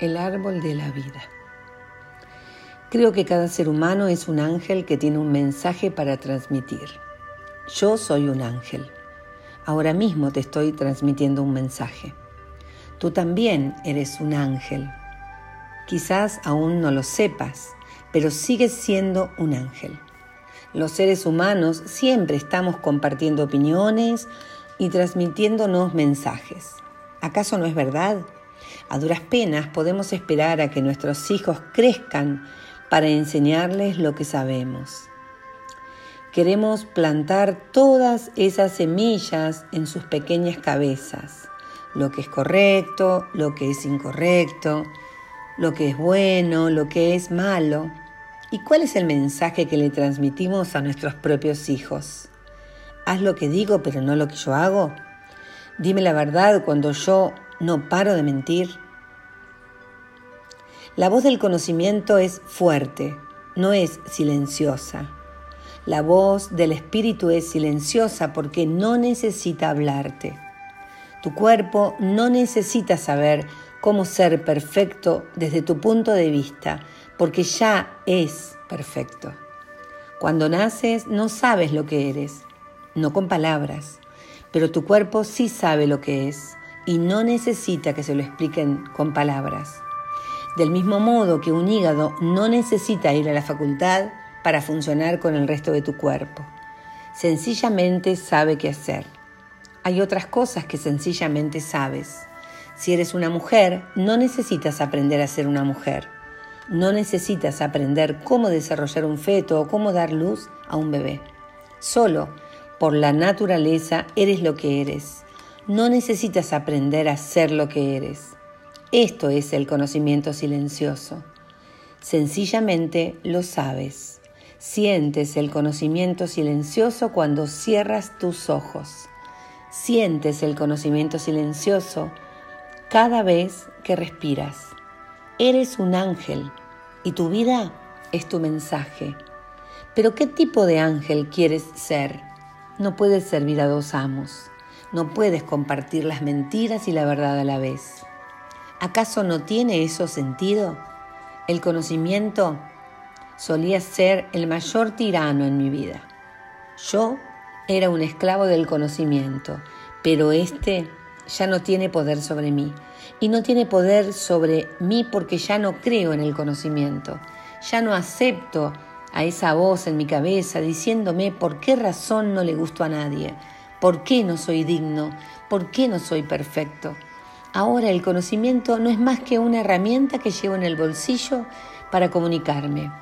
El árbol de la vida. Creo que cada ser humano es un ángel que tiene un mensaje para transmitir. Yo soy un ángel. Ahora mismo te estoy transmitiendo un mensaje. Tú también eres un ángel. Quizás aún no lo sepas, pero sigues siendo un ángel. Los seres humanos siempre estamos compartiendo opiniones y transmitiéndonos mensajes. ¿Acaso no es verdad? A duras penas podemos esperar a que nuestros hijos crezcan para enseñarles lo que sabemos. Queremos plantar todas esas semillas en sus pequeñas cabezas, lo que es correcto, lo que es incorrecto, lo que es bueno, lo que es malo. ¿Y cuál es el mensaje que le transmitimos a nuestros propios hijos? Haz lo que digo, pero no lo que yo hago. Dime la verdad cuando yo no paro de mentir. La voz del conocimiento es fuerte, no es silenciosa. La voz del espíritu es silenciosa porque no necesita hablarte. Tu cuerpo no necesita saber cómo ser perfecto desde tu punto de vista, porque ya es perfecto. Cuando naces no sabes lo que eres, no con palabras, pero tu cuerpo sí sabe lo que es y no necesita que se lo expliquen con palabras. Del mismo modo que un hígado no necesita ir a la facultad para funcionar con el resto de tu cuerpo. Sencillamente sabe qué hacer. Hay otras cosas que sencillamente sabes. Si eres una mujer, no necesitas aprender a ser una mujer. No necesitas aprender cómo desarrollar un feto o cómo dar luz a un bebé. Solo por la naturaleza eres lo que eres. No necesitas aprender a ser lo que eres. Esto es el conocimiento silencioso. Sencillamente lo sabes. Sientes el conocimiento silencioso cuando cierras tus ojos. Sientes el conocimiento silencioso cada vez que respiras. Eres un ángel y tu vida es tu mensaje. Pero ¿qué tipo de ángel quieres ser? No puedes servir a dos amos. No puedes compartir las mentiras y la verdad a la vez. ¿Acaso no tiene eso sentido? El conocimiento solía ser el mayor tirano en mi vida. Yo era un esclavo del conocimiento, pero este ya no tiene poder sobre mí. Y no tiene poder sobre mí porque ya no creo en el conocimiento. Ya no acepto a esa voz en mi cabeza diciéndome por qué razón no le gusto a nadie, por qué no soy digno, por qué no soy perfecto. Ahora el conocimiento no es más que una herramienta que llevo en el bolsillo para comunicarme.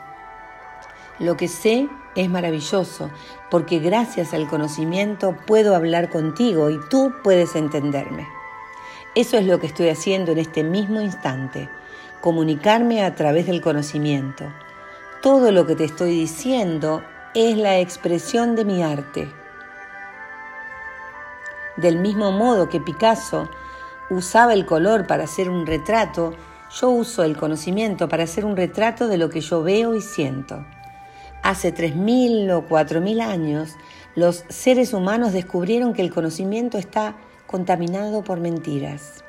Lo que sé es maravilloso porque gracias al conocimiento puedo hablar contigo y tú puedes entenderme. Eso es lo que estoy haciendo en este mismo instante, comunicarme a través del conocimiento. Todo lo que te estoy diciendo es la expresión de mi arte. Del mismo modo que Picasso usaba el color para hacer un retrato, yo uso el conocimiento para hacer un retrato de lo que yo veo y siento. Hace 3.000 o 4.000 años, los seres humanos descubrieron que el conocimiento está contaminado por mentiras.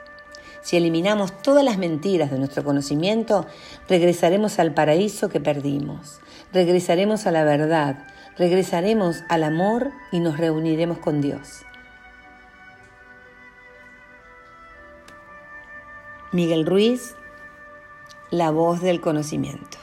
Si eliminamos todas las mentiras de nuestro conocimiento, regresaremos al paraíso que perdimos, regresaremos a la verdad, regresaremos al amor y nos reuniremos con Dios. Miguel Ruiz, La voz del conocimiento.